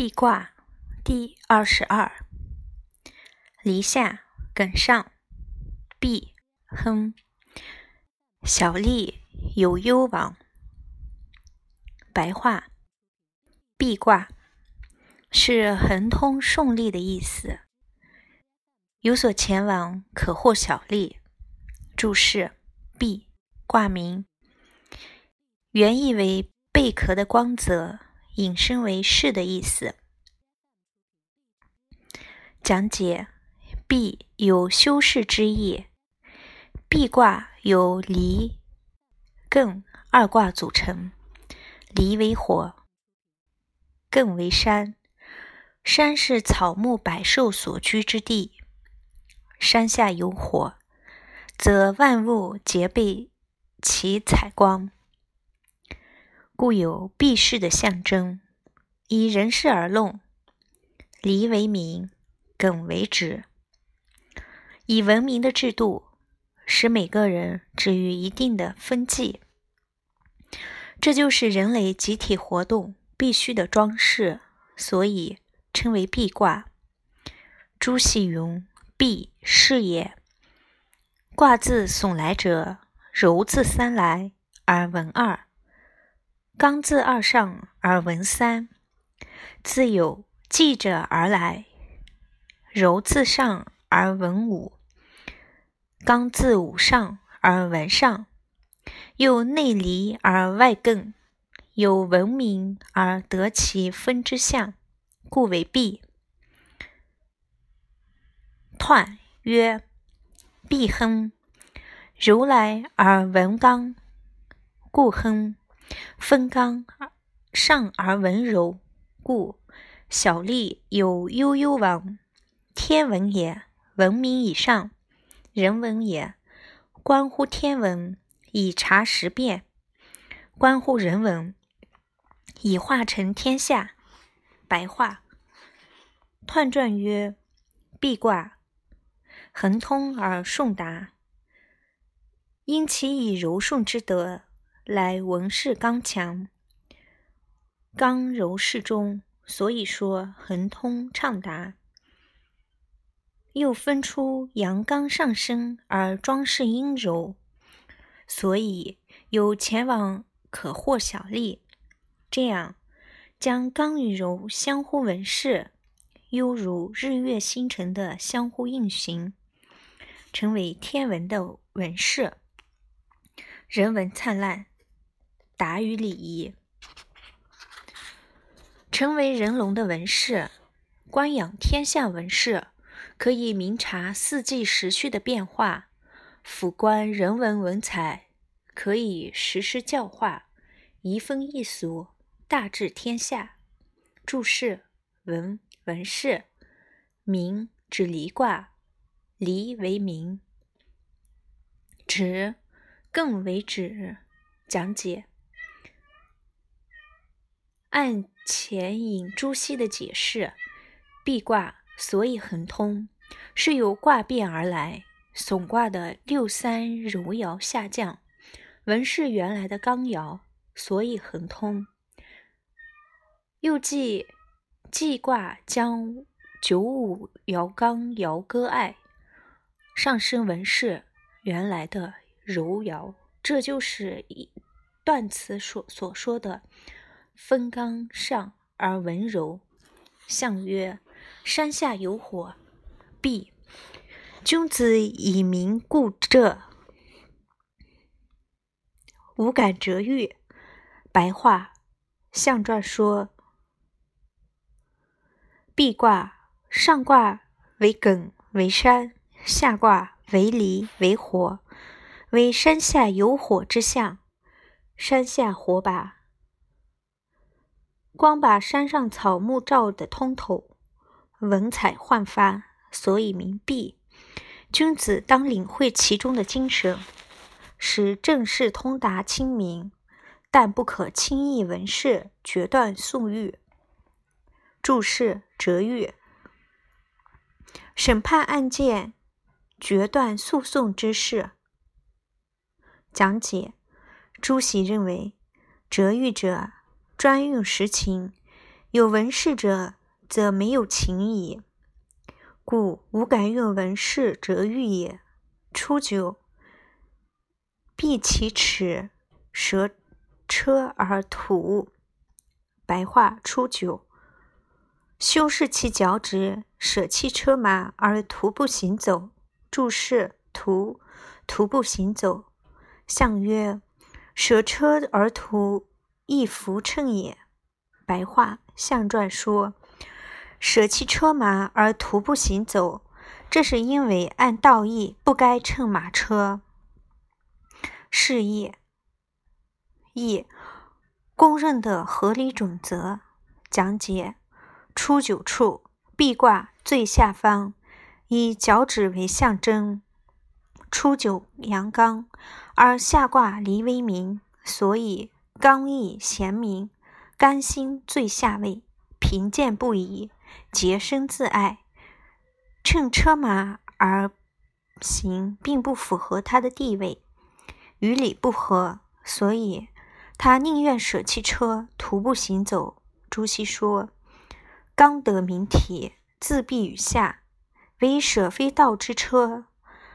壁挂第二十二，离下艮上，壁亨，小利有攸往。白话：壁挂是亨通顺利的意思，有所前往，可获小利。注释：壁挂名，原意为贝壳的光泽。引申为是的意思。讲解：必有修饰之意。毕卦由离、艮二卦组成。离为火，艮为山。山是草木百兽所居之地，山下有火，则万物皆被其采光。故有避世的象征，以人事而论，离为名，艮为止，以文明的制度使每个人置于一定的分际，这就是人类集体活动必须的装饰，所以称为壁卦。朱熹云：“壁，是也。卦字损来者，柔字三来而文二。”刚自二上而闻三，自有记者而来；柔自上而闻五，刚自五上而闻上，又内离而外艮，有文明而得其分之象，故为闭。彖曰：闭亨，柔来而闻刚，故亨。分刚上而文柔，故小利有悠悠往。天文也，文明以上；人文也，关乎天文以察时变，关乎人文以化成天下。白话：彖传曰：必卦，恒通而顺达，因其以柔顺之德。来文饰刚强，刚柔适中，所以说恒通畅达。又分出阳刚上升而装饰阴柔，所以有前往可获小利。这样将刚与柔相互文饰，犹如日月星辰的相互运行，成为天文的文饰，人文灿烂。达于礼仪，成为人龙的纹饰，观养天下纹饰，可以明察四季时序的变化；俯观人文文采，可以实施教化，移风易俗，大治天下。注释：文文士，明指离卦，离为明，止更为止。讲解。按前引朱熹的解释，壁卦所以恒通，是由卦变而来，损卦的六三柔爻下降，文是原来的刚爻，所以恒通。又记记卦将九五爻刚爻割爱，上升文是原来的柔爻，这就是一段词所所说的。分刚上而文柔，象曰：山下有火，必君子以明故这。无感折玉。白话：象传说，壁卦上卦为艮为山，下卦为离为火，为山下有火之象。山下火把。光把山上草木照得通透，文采焕发，所以名璧。君子当领会其中的精神，使政事通达清明，但不可轻易闻事，决断速欲。注释：折狱，审判案件、决断诉讼之事。讲解：朱熹认为，折狱者。专用实情，有文饰者，则没有情矣。故无敢用文饰者欲也。初九，闭其齿，舌车而吐。白话：初九，修饰其脚趾，舍弃车马而徒步行走。注释：徒，徒步行走。象曰：舍车而徒，亦弗乘也。白话：象传说，舍弃车马而徒步行走，这是因为按道义不该乘马车。是义，义，公认的合理准则。讲解：初九处，壁挂最下方，以脚趾为象征。初九阳刚，而下卦离为明，所以刚毅贤明。甘心最下位，贫贱不移，洁身自爱。乘车马而行，并不符合他的地位，与理不合，所以他宁愿舍弃车，徒步行走。朱熹说：“刚得名体，自闭于下，唯舍非道之车，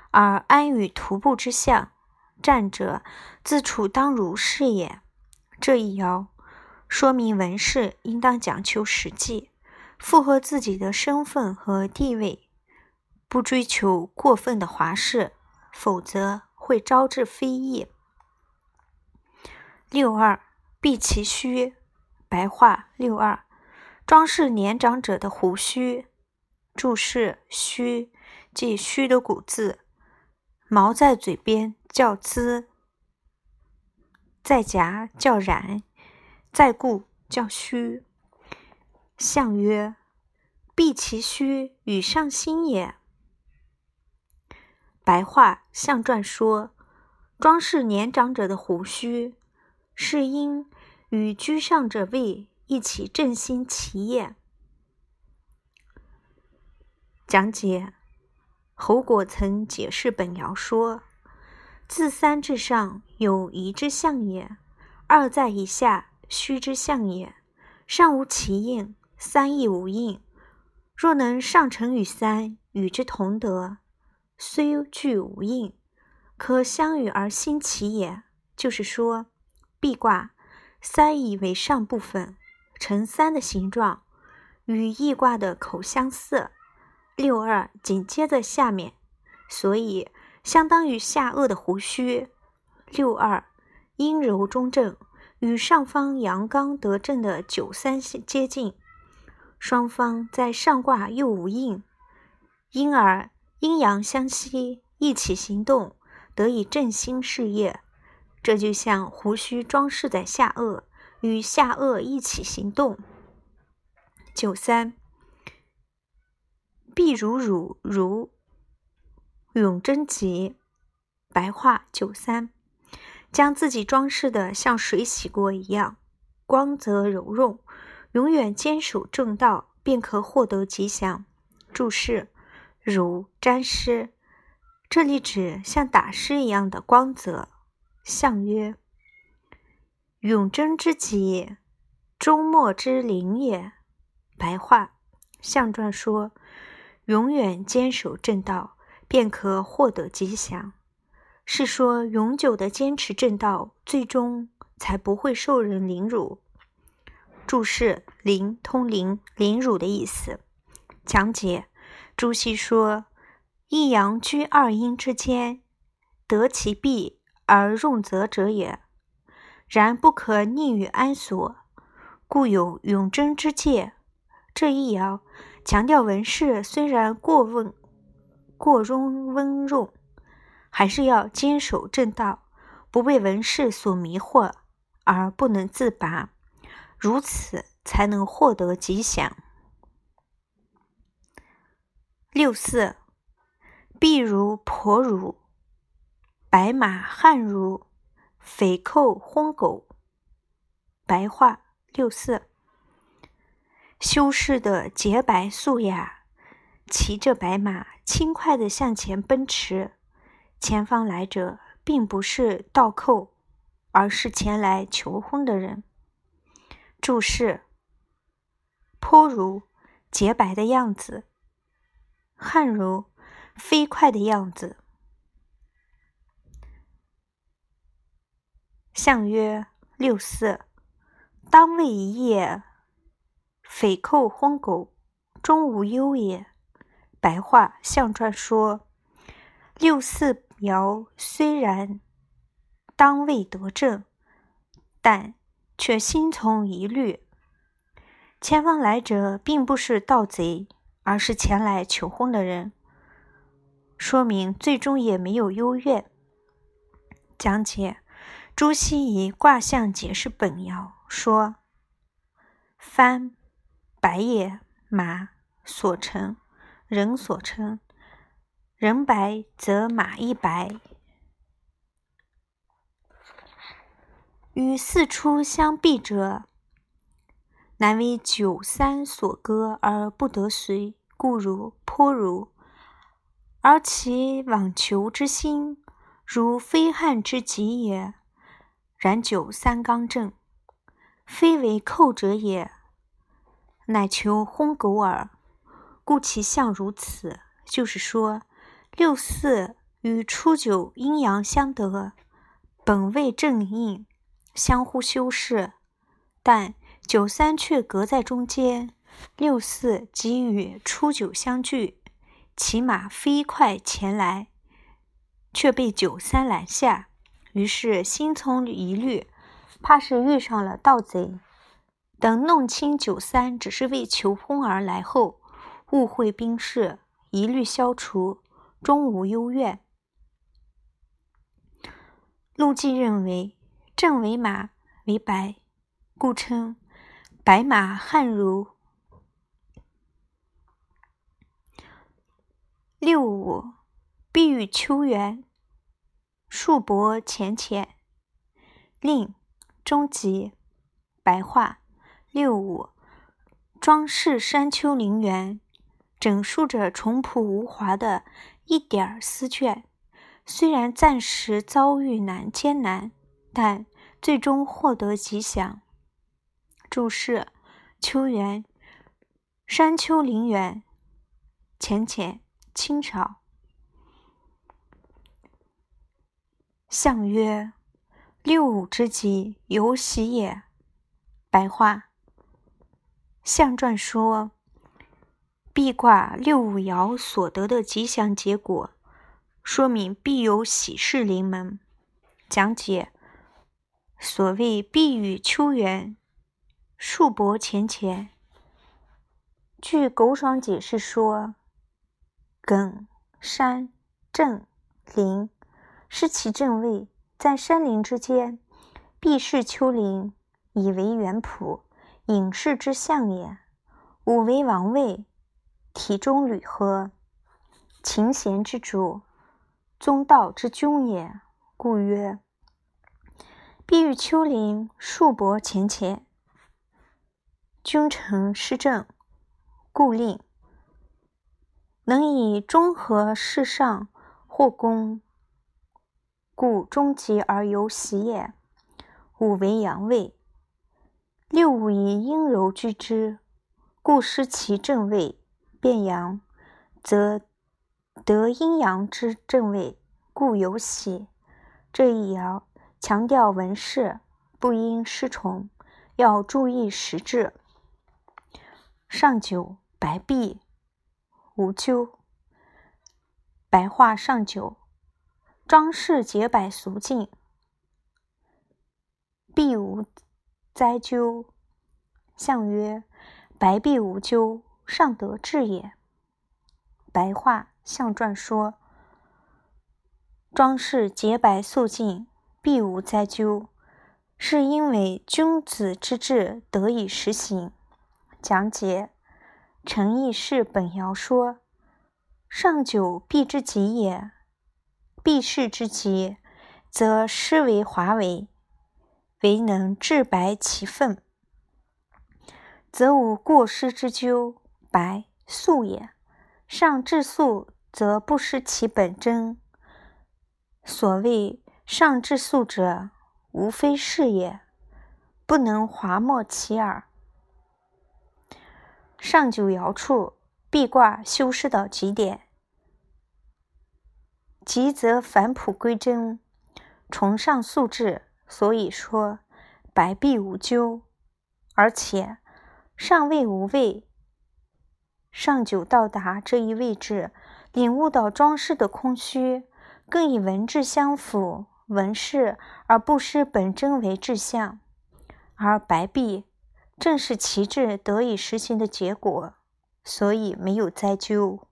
而安于徒步之象。战者自处当如是也。”这一爻。说明文士应当讲求实际，符合自己的身份和地位，不追求过分的华饰，否则会招致非议。六二，避其须。白话：六二，装饰年长者的胡须。注释：须，即须的古字，毛在嘴边叫髭，在颊叫髯。在故叫虚。象曰：必其虚，与上心也。白话象传说，装饰年长者的胡须，是因与居上者位一起振兴其业。讲解：侯果曾解释本爻说：自三至上有一之象也，二在以下。虚之象也，上无其应，三亦无应。若能上乘与三，与之同德，虽具无应，可相与而兴其也。就是说，壁卦三以为上部分，呈三的形状，与易卦的口相似。六二紧接在下面，所以相当于下颚的胡须。六二阴柔中正。与上方阳刚得正的九三接近，双方在上卦又无应，因而阴阳相吸，一起行动，得以振兴事业。这就像胡须装饰在下颚，与下颚一起行动。九三，必如汝如永贞吉，白话九三。将自己装饰的像水洗过一样，光泽柔润，永远坚守正道，便可获得吉祥。注释：如沾湿，这里指像打湿一样的光泽。象曰：永贞之吉，终末之灵也。白话：象传说，永远坚守正道，便可获得吉祥。是说，永久的坚持正道，最终才不会受人凌辱。注释：凌通凌，凌辱的意思。讲解：朱熹说，一阳居二阴之间，得其必而用则者也。然不可逆于安所，故有永贞之戒。这一爻强调文士虽然过问、过容温润。还是要坚守正道，不被文士所迷惑而不能自拔，如此才能获得吉祥。六四，婢如婆如，白马汉如，匪寇昏狗。白话六四，修饰的洁白素雅，骑着白马，轻快地向前奔驰。前方来者并不是盗寇，而是前来求婚的人。注释：颇如洁白的样子，汗如飞快的样子。相曰：六四，当谓一夜，匪寇昏狗，终无忧也。白话相传说：六四爻虽然当未得正，但却心存疑虑。前方来者并不是盗贼，而是前来求婚的人，说明最终也没有幽怨。讲解：朱熹以卦象解释本爻，说：“翻白也，马所成，人所称。人白则马亦白。与四出相避者。”乃为九三所割而不得遂，故如颇如。而其往求之心，如非汉之极也。然九三刚正，非为寇者也，乃求昏狗耳。故其象如此，就是说六四与初九阴阳相得，本位正应，相互修饰，但。九三却隔在中间，六四即与初九相聚，骑马飞快前来，却被九三拦下。于是心存疑虑，怕是遇上了盗贼。等弄清九三只是为求婚而来后，误会兵士，一律消除，终无忧怨。陆绩认为正为马为白，故称。白马汉如六五，碧玉秋园，树薄浅浅，令终极白话六五，装饰山丘陵园，整述着淳朴无华的一点丝绢。虽然暂时遭遇难艰难，但最终获得吉祥。注释：秋园，山丘陵园，浅浅，清朝。相曰：六五之吉，有喜也。白话：象传说，壁卦六五爻所得的吉祥结果，说明必有喜事临门。讲解：所谓碧玉秋圆。树薄浅浅。据狗爽解释说，艮山正林是其正位，在山林之间，必是丘陵，以为原圃，隐士之象也。五为王位，体中履合，琴弦之主，宗道之君也，故曰：碧玉丘陵，树薄浅浅。君臣施政，故令能以中和事上，或功，故终极而有喜也。五为阳位，六五以阴柔居之，故失其正位，变阳，则得阴阳之正位，故有喜。这一爻强调文事，不应失宠，要注意实质。上九白璧无咎。白话上九，装饰洁白俗净，必无灾咎。象曰：白璧无咎，尚得志也。白话象传说，装饰洁白素净，必无灾咎，是因为君子之志得以实行。讲解诚意是本爻说：上九必之极也，必是之极，则失为华为，唯能治白其分，则无过失之咎，白素也。上至素，则不失其本真。所谓上至素者，无非是也，不能华没其耳。上九爻处，必卦修饰到极点，急则返璞归真，崇尚素质。所以说，白璧无咎，而且上位无位，上九到达这一位置，领悟到装饰的空虚，更以文质相符，文饰而不失本真为志向，而白璧正是其志得以实行的结果，所以没有灾咎。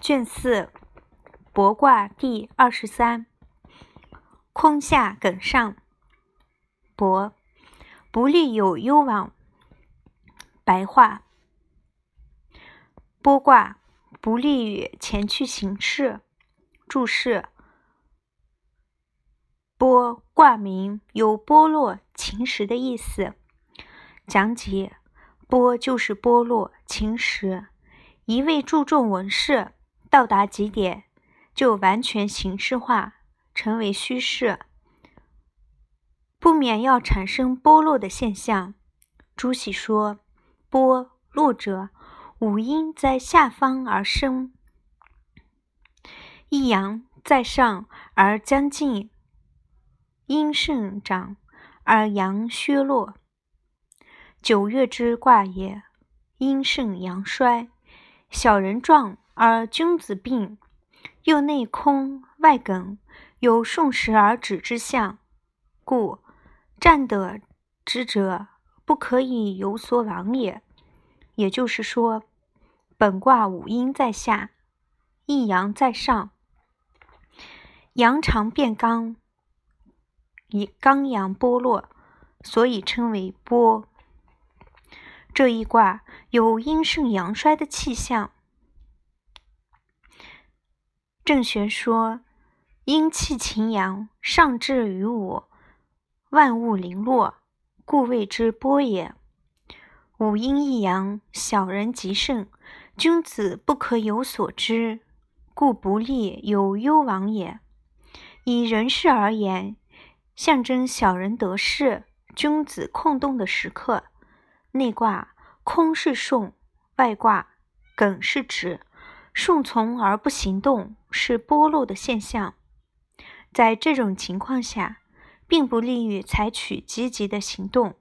卷四，博卦第二十三，空下梗上，博，不利有攸往。白话，剥卦不利于前去行事。注释：剥卦名有剥落、侵蚀的意思。讲解：剥就是剥落、侵蚀，一味注重纹饰。到达极点，就完全形式化，成为虚饰，不免要产生剥落的现象。朱熹说：“剥落者，五阴在下方而生，一阳在上而将尽，阴盛长而阳削弱。九月之卦也，阴盛阳衰，小人壮。”而君子病，又内空外梗，有顺时而止之象，故占得之者不可以有所往也。也就是说，本卦五阴在下，一阳在上，阳常变刚，以刚阳剥落，所以称为剥。这一卦有阴盛阳衰的气象。郑玄说：“阴气晴阳，上至于我，万物零落，故谓之波也。五阴一阳，小人极盛，君子不可有所知，故不利有攸往也。以人事而言，象征小人得势，君子空洞的时刻。内卦空是顺，外卦艮是止。”顺从而不行动是剥落的现象，在这种情况下，并不利于采取积极的行动。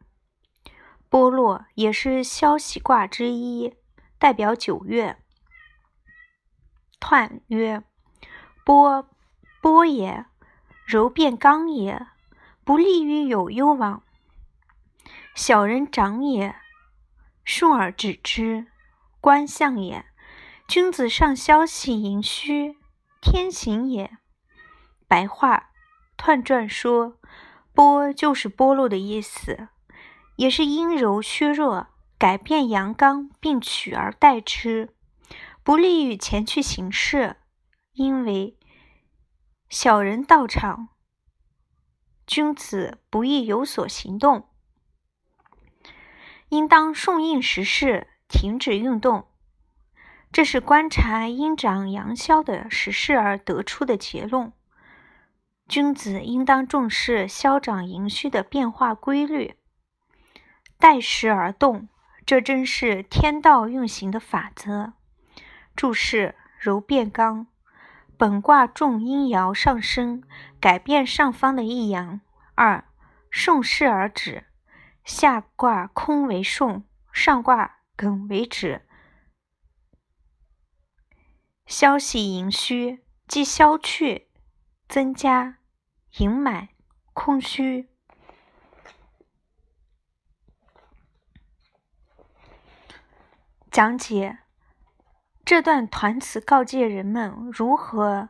剥落也是消息卦之一，代表九月。彖曰：剥，剥也，柔变刚也，不利于有攸往。小人长也，顺而止之，观象也。君子上消息盈虚，天行也。白话，彖传说，剥就是剥落的意思，也是阴柔削弱，改变阳刚，并取而代之，不利于前去行事。因为小人到场，君子不易有所行动，应当顺应时势，停止运动。这是观察阴长阳消的时势而得出的结论。君子应当重视消长盈虚的变化规律，待时而动，这正是天道运行的法则。注释：柔变刚，本卦重阴爻上升，改变上方的一阳。二顺势而止，下卦空为顺，上卦艮为止。消息盈虚，即消去、增加、盈满、空虚。讲解这段团词，告诫人们如何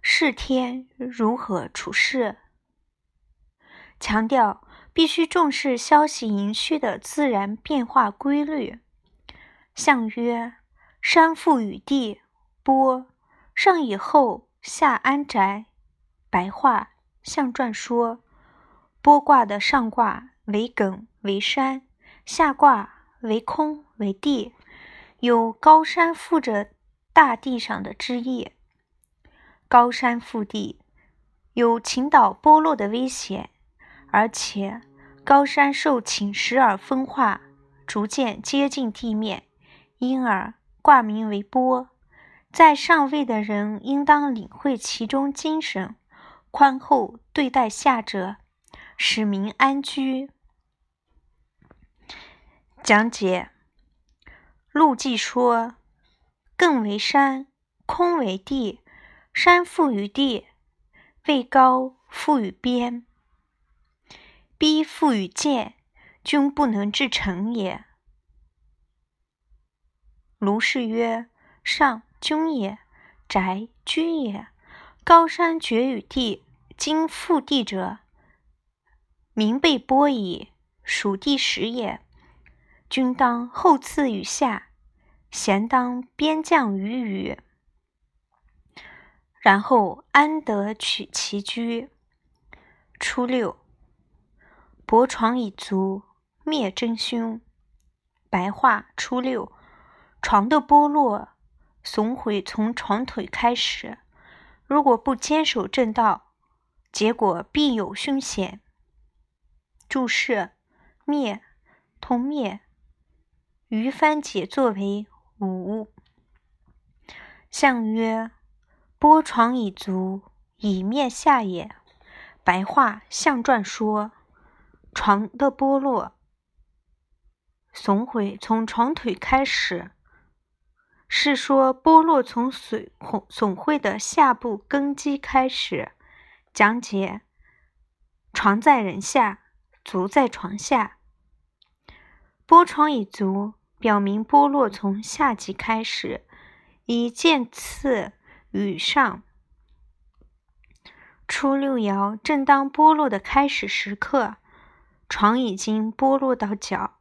视天，如何处事，强调必须重视消息盈虚的自然变化规律。象曰：山覆雨地。剥上以后，下安宅。白话象传说：剥卦的上卦为艮为山，下卦为空为地，有高山覆着大地上的枝叶。高山覆地，有倾倒剥落的危险，而且高山受侵蚀而分化，逐渐接近地面，因而卦名为波。在上位的人应当领会其中精神，宽厚对待下者，使民安居。讲解：陆记说：“艮为山，空为地，山覆于地。”位高复与边，逼复与见，均不能至诚也。卢氏曰：上君也，宅居也。高山绝与地，今覆地者，民被剥矣，属地始也。君当后赐于下，贤当边将于宇。然后安得取其居？初六，薄床以足，灭真凶。白话：初六，床的剥落、损毁从床腿开始，如果不坚守正道，结果必有凶险。注释：灭，同灭。余番解作为五。相曰。剥床以足，以灭下也。白话象传说，床的剥落、损毁从床腿开始，是说剥落从损损毁的下部根基开始。讲解：床在人下，足在床下。剥床以足，表明剥落从下级开始，以剑刺。与上，初六爻正当剥落的开始时刻，床已经剥落到脚。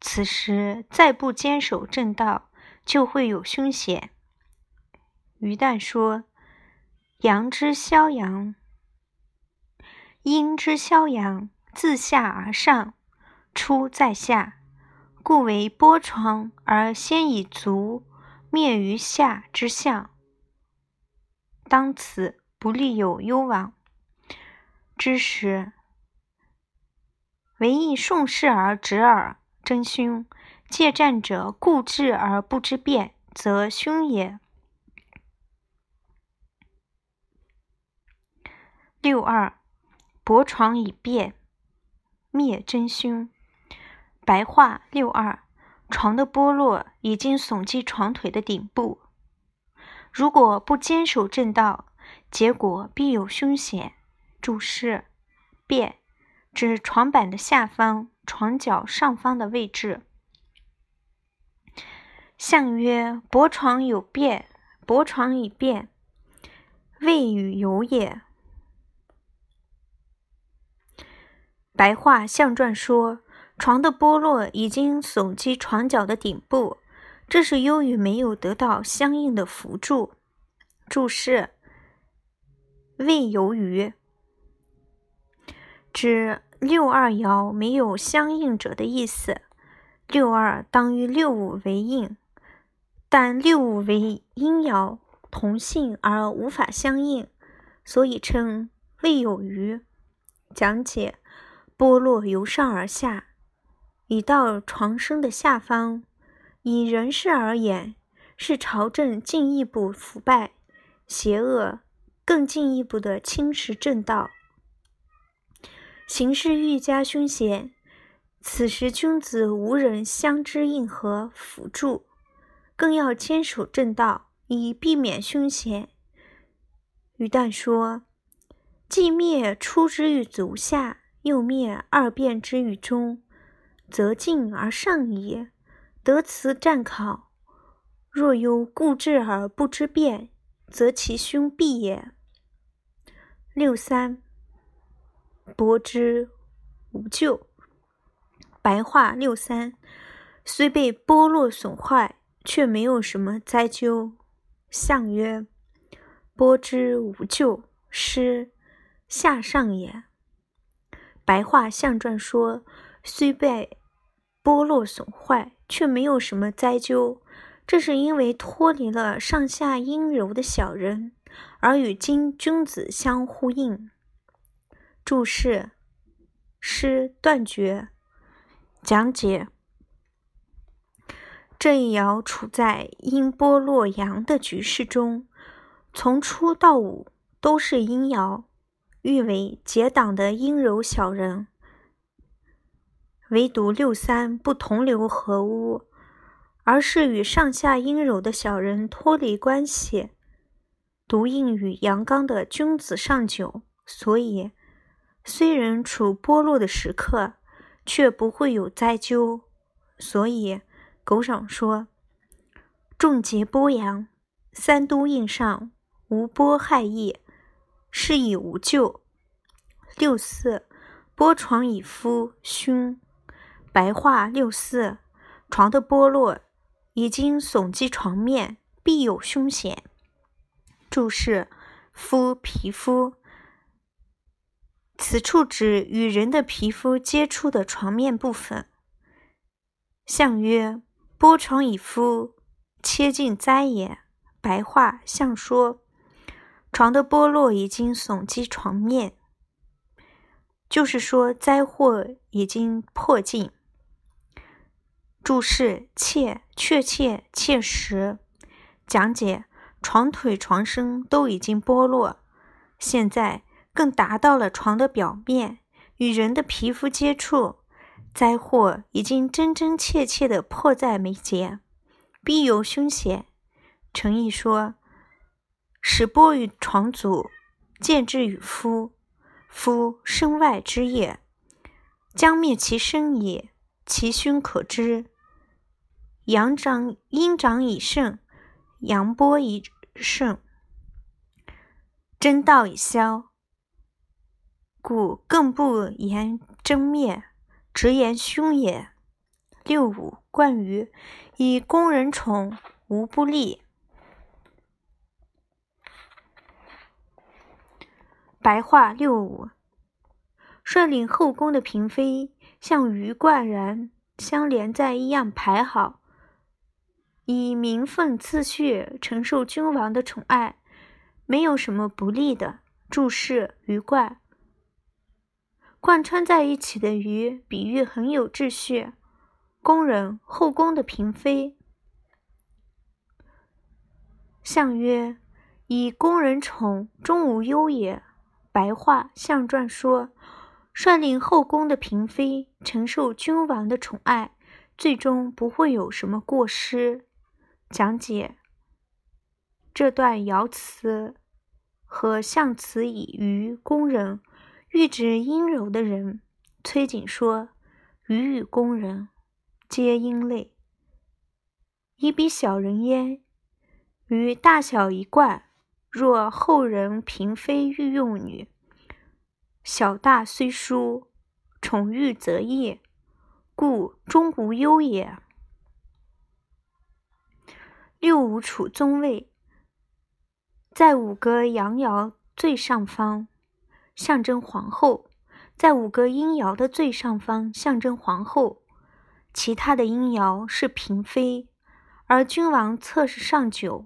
此时再不坚守正道，就会有凶险。于旦说：“阳之消阳，阴之消阳，自下而上，出在下，故为波床而先以足灭于下之象。”当此不利有攸往之时，唯以顺势而直耳，真凶。借战者固志而不知变，则凶也。六二，薄床以变，灭真凶。白话：六二，床的剥落已经耸击床腿的顶部。如果不坚守正道，结果必有凶险。注释：变，指床板的下方、床脚上方的位置。象曰：薄床有变，薄床以变，未与有也。白话象传说，床的剥落已经耸击床脚的顶部。这是由于没有得到相应的辅助。注释：未由于指六二爻没有相应者的意思。六二当与六五为应，但六五为阴爻，同性而无法相应，所以称未有余。讲解：剥落由上而下，已到床身的下方。以人事而言，是朝政进一步腐败、邪恶，更进一步的侵蚀正道，形势愈加凶险。此时君子无人相知应和辅助，更要坚守正道，以避免凶险。于旦说：“既灭出之于足下，又灭二变之于中，则进而上矣。”得此战考，若有固志而不知变，则其凶必也。六三，薄之无咎。白话六三，虽被剥落损坏，却没有什么灾咎。象曰：剥之无咎，失下上也。白话象传说，虽被剥落损坏。却没有什么灾咎，这是因为脱离了上下阴柔的小人，而与今君子相呼应。注释：诗断绝。讲解：这一爻处在阴波洛阳的局势中，从初到五都是阴爻，誉为结党的阴柔小人。唯独六三不同流合污，而是与上下阴柔的小人脱离关系，独应与阳刚的君子上九，所以虽人处剥落的时刻，却不会有灾咎。所以狗赏说：“众节剥阳，三都应上，无剥害意，是以无咎。”六四剥床以夫凶。白话六四，床的剥落已经耸击床面，必有凶险。注释：夫皮肤，此处指与人的皮肤接触的床面部分。象曰：剥床以夫，切尽灾也。白话象说，床的剥落已经耸击床面，就是说灾祸已经迫近。注释：切，确切，切实。讲解：床腿、床身都已经剥落，现在更达到了床的表面，与人的皮肤接触，灾祸已经真真切切的迫在眉睫，必有凶险。诚意说：使播于床足，见之于夫，夫身外之业，将灭其身也。其凶可知，阳长阴长以盛，阳波以盛，真道已消，故更不言真灭，直言凶也。六五冠于以宫人宠，无不利。白话六五，率领后宫的嫔妃。像鱼贯然相连在一样排好，以名分次序承受君王的宠爱，没有什么不利的。注释：鱼贯，贯穿在一起的鱼，比喻很有秩序。宫人，后宫的嫔妃。相曰：以宫人宠，终无忧也。白话相传说。率领后宫的嫔妃承受君王的宠爱，最终不会有什么过失。讲解这段爻辞和象辞以鱼宫人，欲指阴柔的人。崔瑾说：“鱼与宫人，皆阴类，以比小人焉。于大小一贯，若后人嫔妃御用女。”小大虽殊，宠遇则异，故终无忧也。六五处宗位，在五个阳爻最上方，象征皇后；在五个阴爻的最上方，象征皇后。其他的阴爻是嫔妃，而君王侧是上九。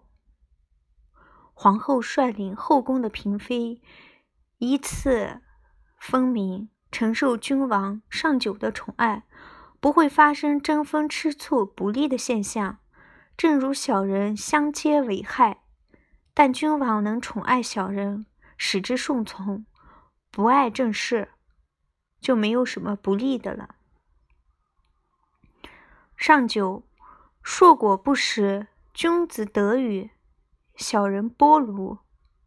皇后率领后宫的嫔妃，依次。分明承受君王上九的宠爱，不会发生争风吃醋不利的现象。正如小人相接为害，但君王能宠爱小人，使之顺从，不爱正事，就没有什么不利的了。上九，硕果不食，君子得与，小人剥庐。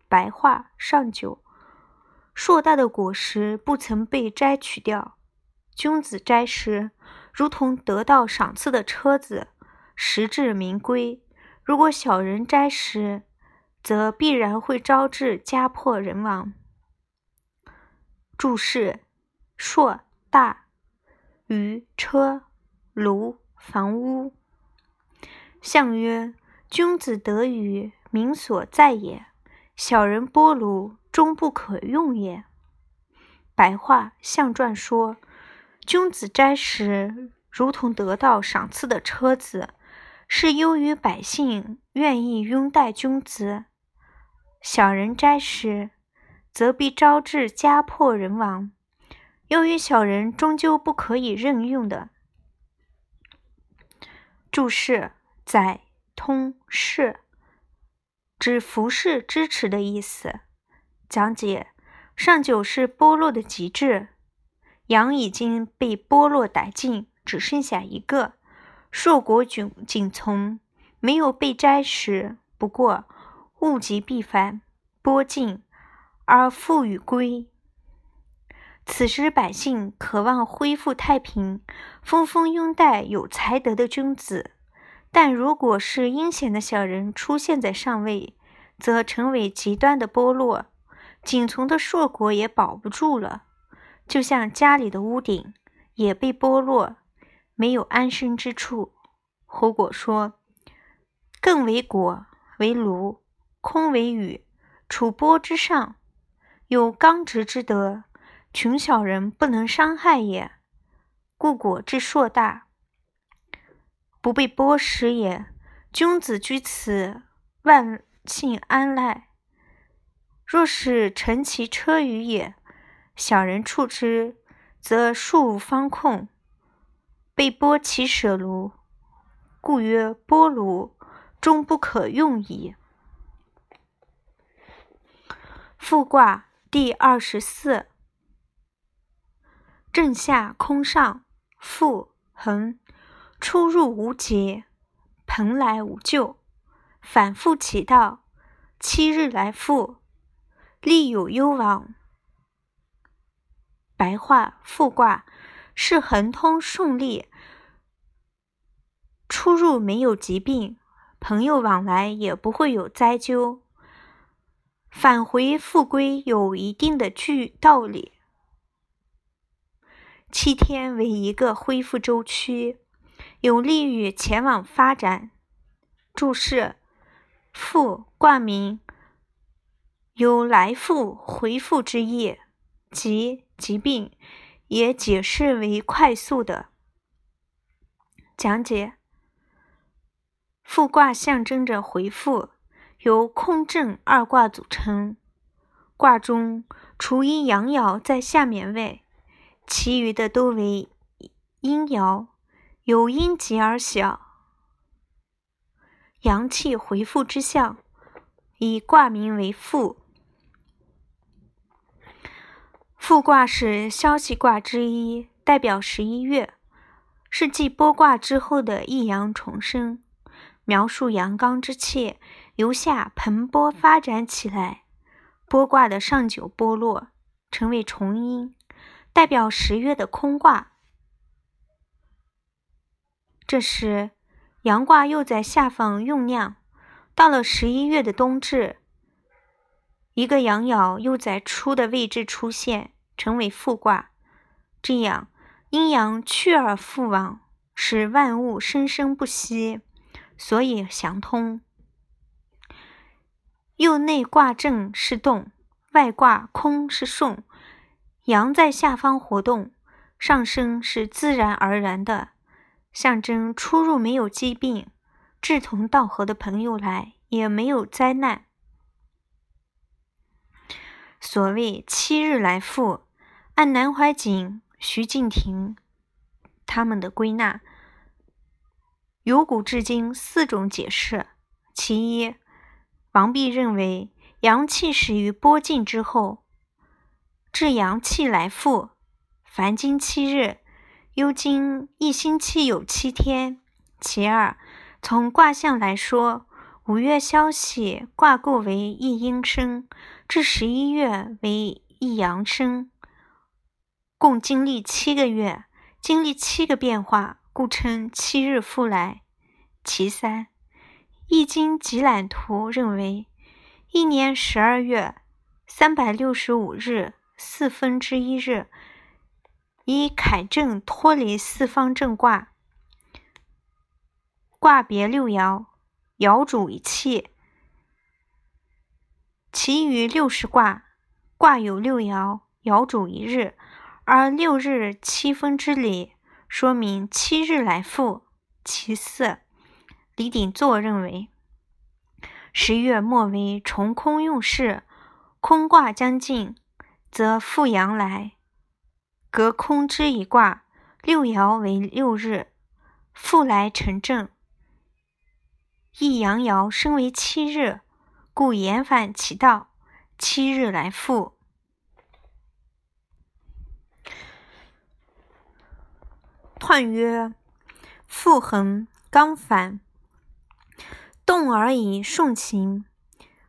白话上九。硕大的果实不曾被摘取掉，君子摘时如同得到赏赐的车子，实至名归；如果小人摘时，则必然会招致家破人亡。注释：硕大，于车庐房屋。象曰：君子得与，民所在也；小人剥庐。终不可用也。白话象传说，君子摘时如同得到赏赐的车子，是由于百姓愿意拥戴君子。小人斋时，则必招致家破人亡。由于小人终究不可以任用的。注释：载、通、事，指服侍、支持的意思。讲解：上九是剥落的极致，羊已经被剥落殆尽，只剩下一个。硕果仅仅从，没有被摘时，不过物极必反，剥尽而复与归。此时，百姓渴望恢复太平，纷纷拥戴有才德的君子。但如果是阴险的小人出现在上位，则成为极端的剥落，仅存的硕果也保不住了。就像家里的屋顶也被剥落，没有安身之处。侯果说：“更为果为庐，空为宇，处波之上，有刚直之德。”穷小人不能伤害也，故果之硕大，不被剥食也。君子居此，万幸安赖。若是乘其车舆也，小人触之，则树无方控，被剥其舍庐，故曰剥庐，终不可用矣。复卦第二十四。正下空上，复横，出入无节，蓬莱无咎，反复其道，七日来复，利有攸往。白话复卦是横通顺利，出入没有疾病，朋友往来也不会有灾咎，返回复归有一定的具道理。七天为一个恢复周期，有利于前往发展。注释：复卦名，有来复、回复之意，即疾病，也解释为快速的。讲解：复卦象征着回复，由空正二卦组成。卦中除一阳爻在下面外，其余的都为阴爻，有阴极而小，阳气回复之象，以卦名为复。复卦是消息卦之一，代表十一月，是继剥卦之后的一阳重生，描述阳刚之气由下蓬勃发展起来。剥卦的上九剥落，成为重阴。代表十月的空卦，这时阳卦又在下方酝酿。到了十一月的冬至，一个阳爻又在初的位置出现，成为复卦。这样阴阳去而复往，使万物生生不息，所以相通。右内卦正是动，外卦空是顺。阳在下方活动，上升是自然而然的，象征出入没有疾病，志同道合的朋友来也没有灾难。所谓七日来复，按南怀瑾、徐敬亭他们的归纳，由古至今四种解释。其一，王弼认为阳气始于播尽之后。至阳气来复，凡经七日，幽经一星期有七天。其二，从卦象来说，五月消息卦构为一阴生，至十一月为一阳生，共经历七个月，经历七个变化，故称七日复来。其三，《易经集览图》认为，一年十二月三百六十五日。四分之一日，以凯正脱离四方正卦，卦别六爻，爻主一气。其余六十卦，卦有六爻，爻主一日，而六日七分之理，说明七日来复。其四，李鼎作认为，十月末为重空用事，空卦将尽，则复阳来。隔空之一卦，六爻为六日，复来成正。一阳爻升为七日，故言反其道，七日来复。彖曰：复横刚反，动而以顺行，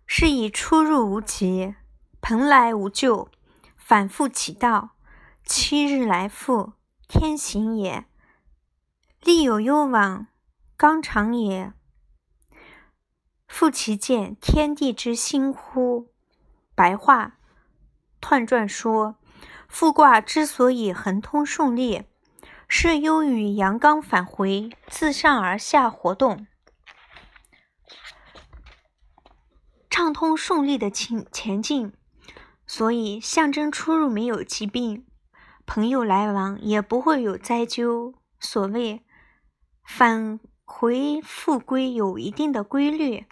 是以出入无极，蓬莱无咎，反复其道。七日来复，天行也。利有攸往，刚长也。复其见天地之心乎？白话：彖传说，复卦之所以恒通顺利。是由于阳刚返回，自上而下活动，畅通顺利的前前进，所以象征出入没有疾病，朋友来往也不会有灾咎。所谓返回复归有一定的规律，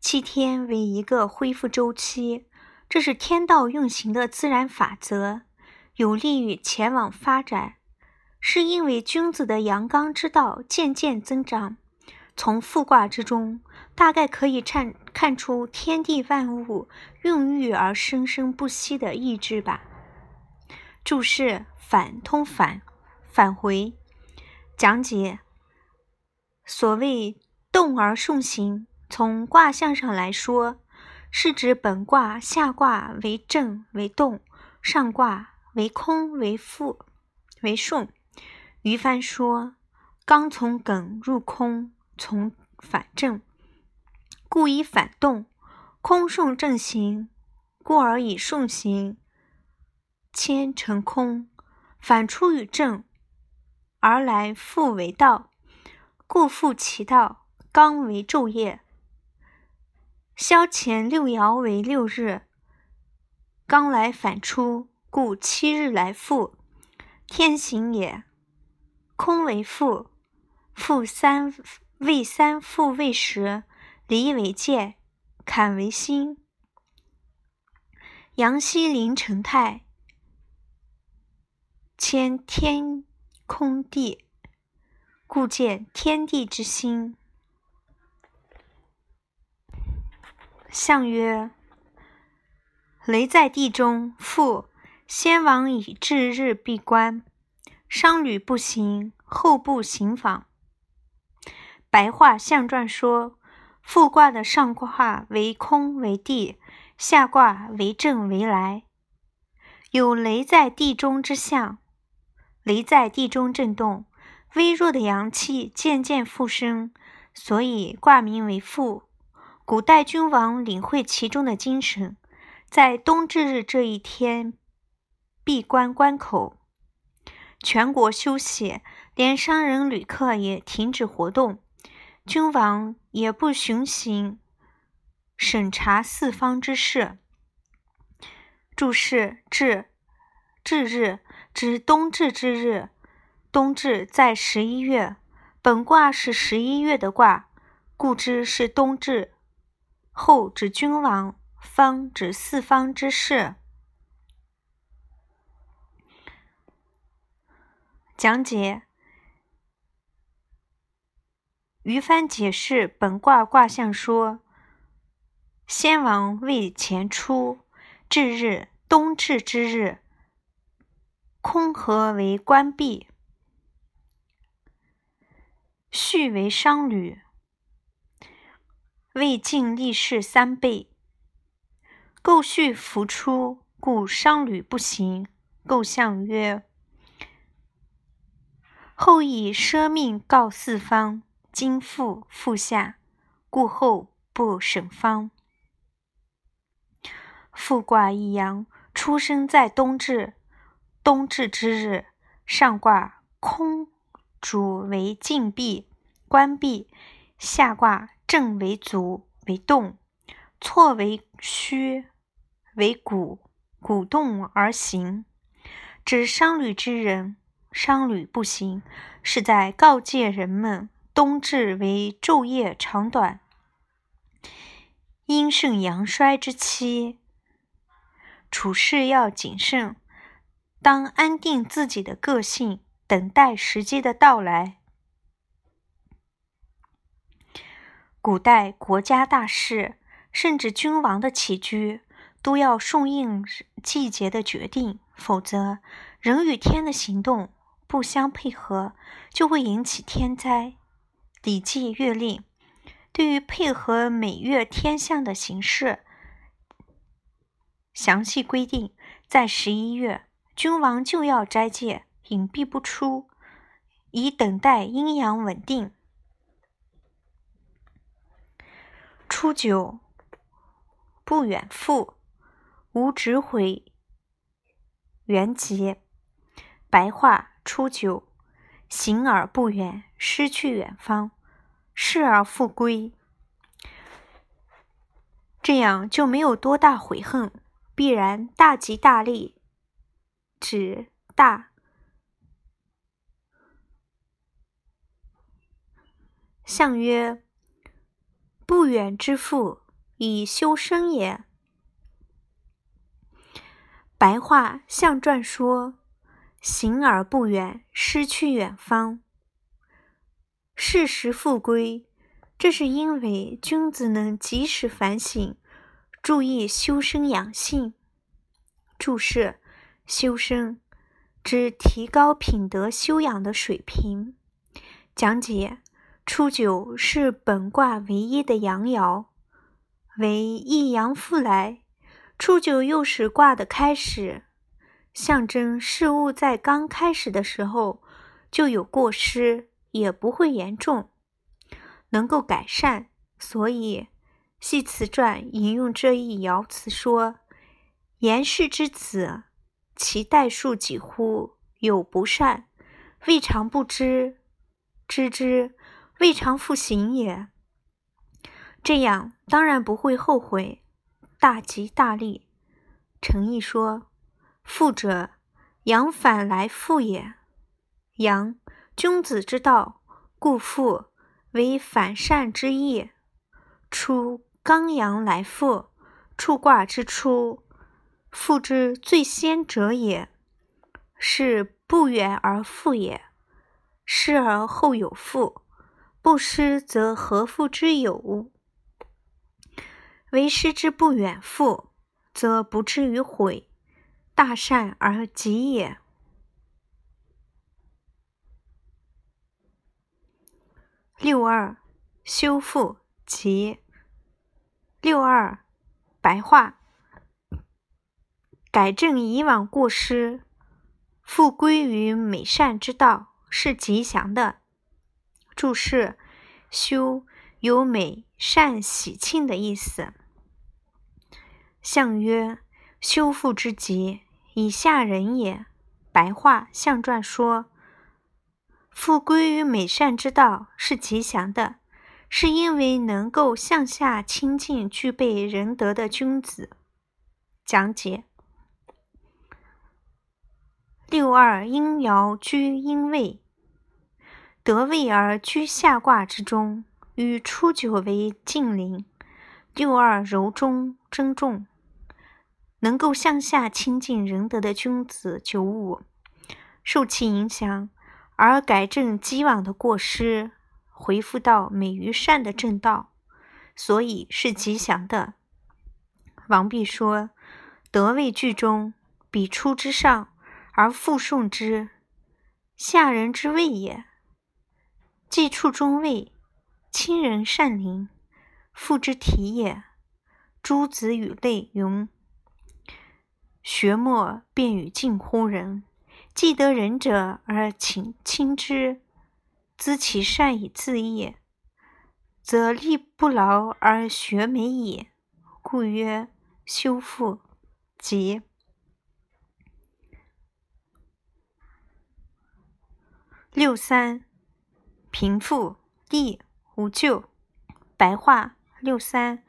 七天为一个恢复周期，这是天道运行的自然法则，有利于前往发展。是因为君子的阳刚之道渐渐增长，从复卦之中，大概可以看看出天地万物孕育而生生不息的意志吧。注释：反通反，返回。讲解：所谓动而顺行，从卦象上来说，是指本卦下卦为正为动，上卦为空为复为顺。于帆说：“刚从艮入空，从反正，故以反动；空顺正行，故而以顺行。谦成空，反出与正，而来复为道，故复其道。刚为昼夜，消前六爻为六日，刚来反出，故七日来复，天行也。”空为复，复三为三，复为十，离为界，坎为心。阳西临成泰，牵天空地，故见天地之心。象曰：雷在地中，复先王以至日闭关。商旅不行，后不行访。白话象传说，复卦的上卦为空为地，下卦为正为来，有雷在地中之象。雷在地中震动，微弱的阳气渐渐复生，所以卦名为复。古代君王领会其中的精神，在冬至日这一天闭关关口。全国休息，连商人、旅客也停止活动，君王也不巡行审查四方之事。注释：至，至日指冬至之日。冬至在十一月，本卦是十一月的卦，故知是冬至。后指君王，方指四方之事。讲解：于帆解释本卦卦象说，先王未前出，至日冬至之日，空合为关闭，序为商旅，未尽立事三倍，构序浮出，故商旅不行。构象曰。后以奢命告四方，今复复下，故后不省方。复卦一阳，出生在冬至，冬至之日，上卦空主为禁闭、关闭，下卦正为足为动，错为虚为鼓，鼓动而行，指商旅之人。商旅不行，是在告诫人们冬至为昼夜长短，阴盛阳衰之期，处事要谨慎，当安定自己的个性，等待时机的到来。古代国家大事，甚至君王的起居，都要顺应季节的决定，否则人与天的行动不相配合，就会引起天灾。《礼记·月令》对于配合每月天象的形式详细规定，在十一月，君王就要斋戒，隐蔽不出，以等待阴阳稳定。初九，不远赴，无指悔。元节，白话：初九，行而不远，失去远方。失而复归，这样就没有多大悔恨，必然大吉大利。指大。象曰：不远之父，以修身也。白话象传说：行而不远，失去远方。适时复归，这是因为君子能及时反省，注意修身养性。注释：修身指提高品德修养的水平。讲解：初九是本卦唯一的阳爻，为一阳复来。初九又是卦的开始，象征事物在刚开始的时候就有过失。也不会严重，能够改善。所以《系辞传》引用这一爻辞说：“言氏之子，其代数几乎有不善，未尝不知；知之，未尝复行也。”这样当然不会后悔，大吉大利。诚意说：“富者，阳反来复也。阳。”君子之道，故复为反善之意。出刚阳来复，处卦之初，复之最先者也，是不远而复也。失而后有复，不失则何复之有？为失之不远复，则不至于悔，大善而吉也。六二修复即六二白话改正以往过失，复归于美善之道是吉祥的。注释：修有美善喜庆的意思。象曰：修复之吉，以下人也。白话象传说。复归于美善之道是吉祥的，是因为能够向下亲近具备仁德的君子。讲解：六二阴爻居阴位，得位而居下卦之中，与初九为近邻。六二柔中争重，能够向下亲近仁德的君子。九五受其影响。而改正既往的过失，回复到美于善的正道，所以是吉祥的。王弼说：“德位居中，彼出之上而复顺之，下人之位也；既处中位，亲人善邻，复之体也。”诸子语类云：“学莫便与近乎人。”既得仁者而亲亲之，知其善以自益，则力不劳而学美矣。故曰修复吉。六三贫富地无咎。白话六三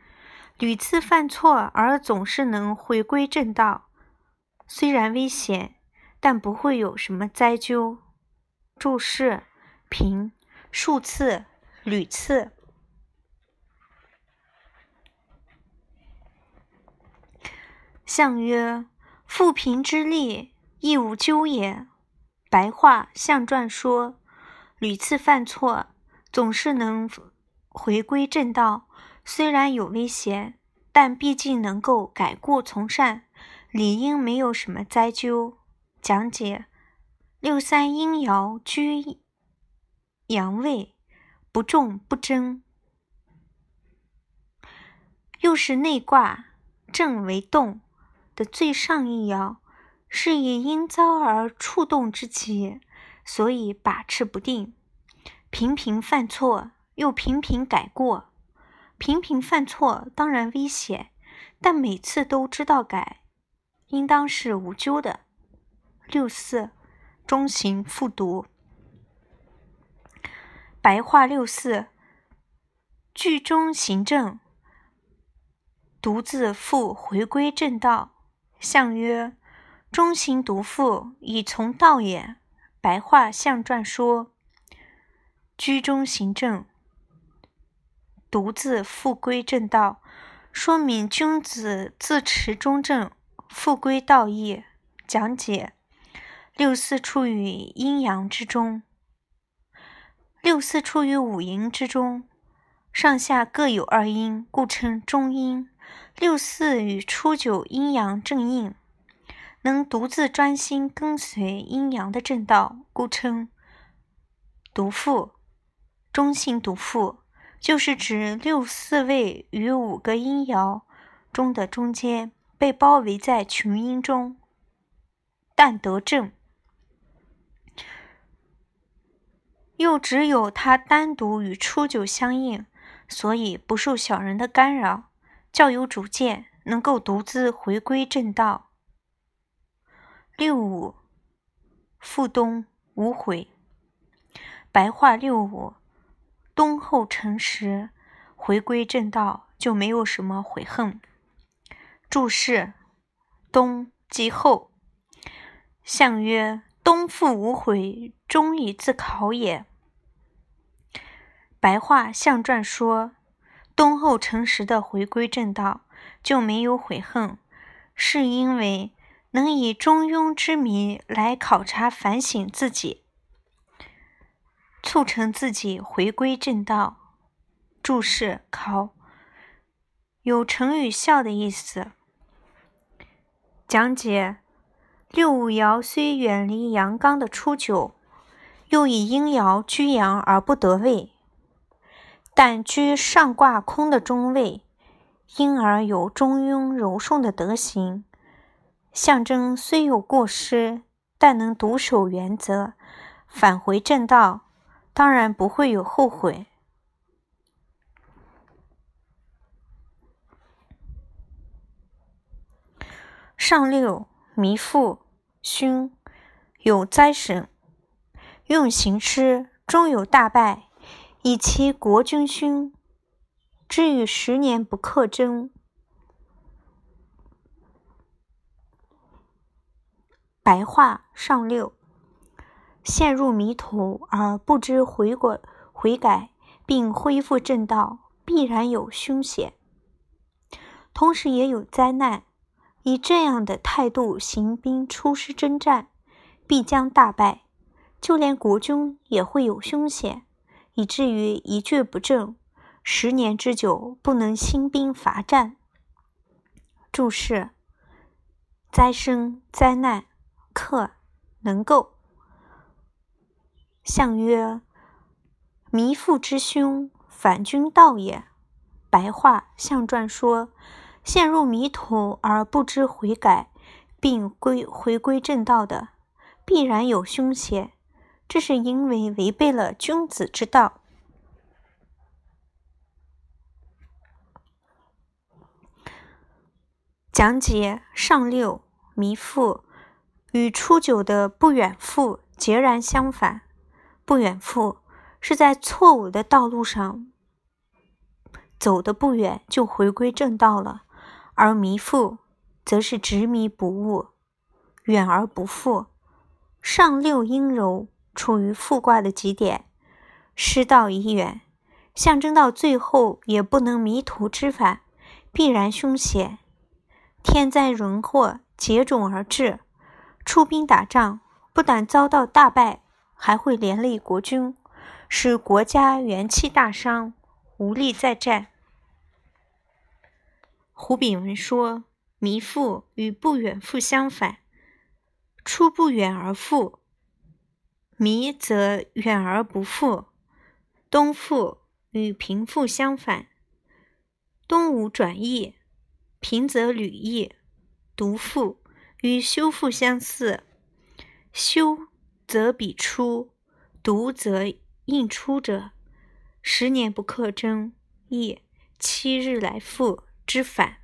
屡次犯错而总是能回归正道，虽然危险。但不会有什么灾咎。注释：平数次、屡次。象曰：复平之利，亦无咎也。白话象传说，屡次犯错，总是能回归正道。虽然有危险，但毕竟能够改过从善，理应没有什么灾咎。讲解：六三阴爻居阳位，不重不争，又是内卦正为动的最上一爻，是以阴遭而触动之极，所以把持不定，频频犯错，又频频改过。频频犯错当然危险，但每次都知道改，应当是无咎的。六四，中行复读。白话六四，句中行正，独自复回归正道。象曰：中行独复，以从道也。白话象传说，居中行正，独自复归正道，说明君子自持中正，复归道义。讲解。六四处于阴阳之中，六四处于五阴之中，上下各有二阴，故称中阴。六四与初九阴阳正应，能独自专心跟随阴阳的正道，故称独复。中性独复，就是指六四位于五个阴爻中的中间，被包围在群阴中，但得正。又只有他单独与初九相应，所以不受小人的干扰，较有主见，能够独自回归正道。六五，复东无悔。白话六五，冬后成时，回归正道就没有什么悔恨。注释：冬即后。象曰。东复无悔，忠以自考也。白话象传说，东后诚实的回归正道，就没有悔恨，是因为能以中庸之谜来考察反省自己，促成自己回归正道。注释：考有成与孝的意思。讲解。六五爻虽远离阳刚的初九，又以阴爻居阳而不得位，但居上卦空的中位，因而有中庸柔顺的德行。象征虽有过失，但能独守原则，返回正道，当然不会有后悔。上六弥父。凶，有灾神，用行师，终有大败。以其国君凶，至于十年不克征。白话上六，陷入迷途而不知悔过悔改，并恢复正道，必然有凶险，同时也有灾难。以这样的态度行兵出师征战，必将大败；就连国君也会有凶险，以至于一蹶不振，十年之久不能兴兵伐战。注释：灾生灾难，克能够。象曰：迷父之凶，反君道也。白话象传说。陷入迷途而不知悔改，并归回归正道的，必然有凶险。这是因为违背了君子之道。讲解上六弥父与初九的不远赴截然相反。不远赴是在错误的道路上走的不远，就回归正道了。而迷父，则是执迷不悟，远而不复。上六阴柔，处于复卦的极点，失道已远，象征到最后也不能迷途知返，必然凶险。天灾人祸接踵而至，出兵打仗不但遭到大败，还会连累国君，使国家元气大伤，无力再战。胡炳文说：“迷复与不远复相反，出不远而复，弥则远而不复。东复与平复相反，东吴转易，平则履易。独复与修复相似，修则比出，独则应出者，十年不克征，亦七日来复。”之反。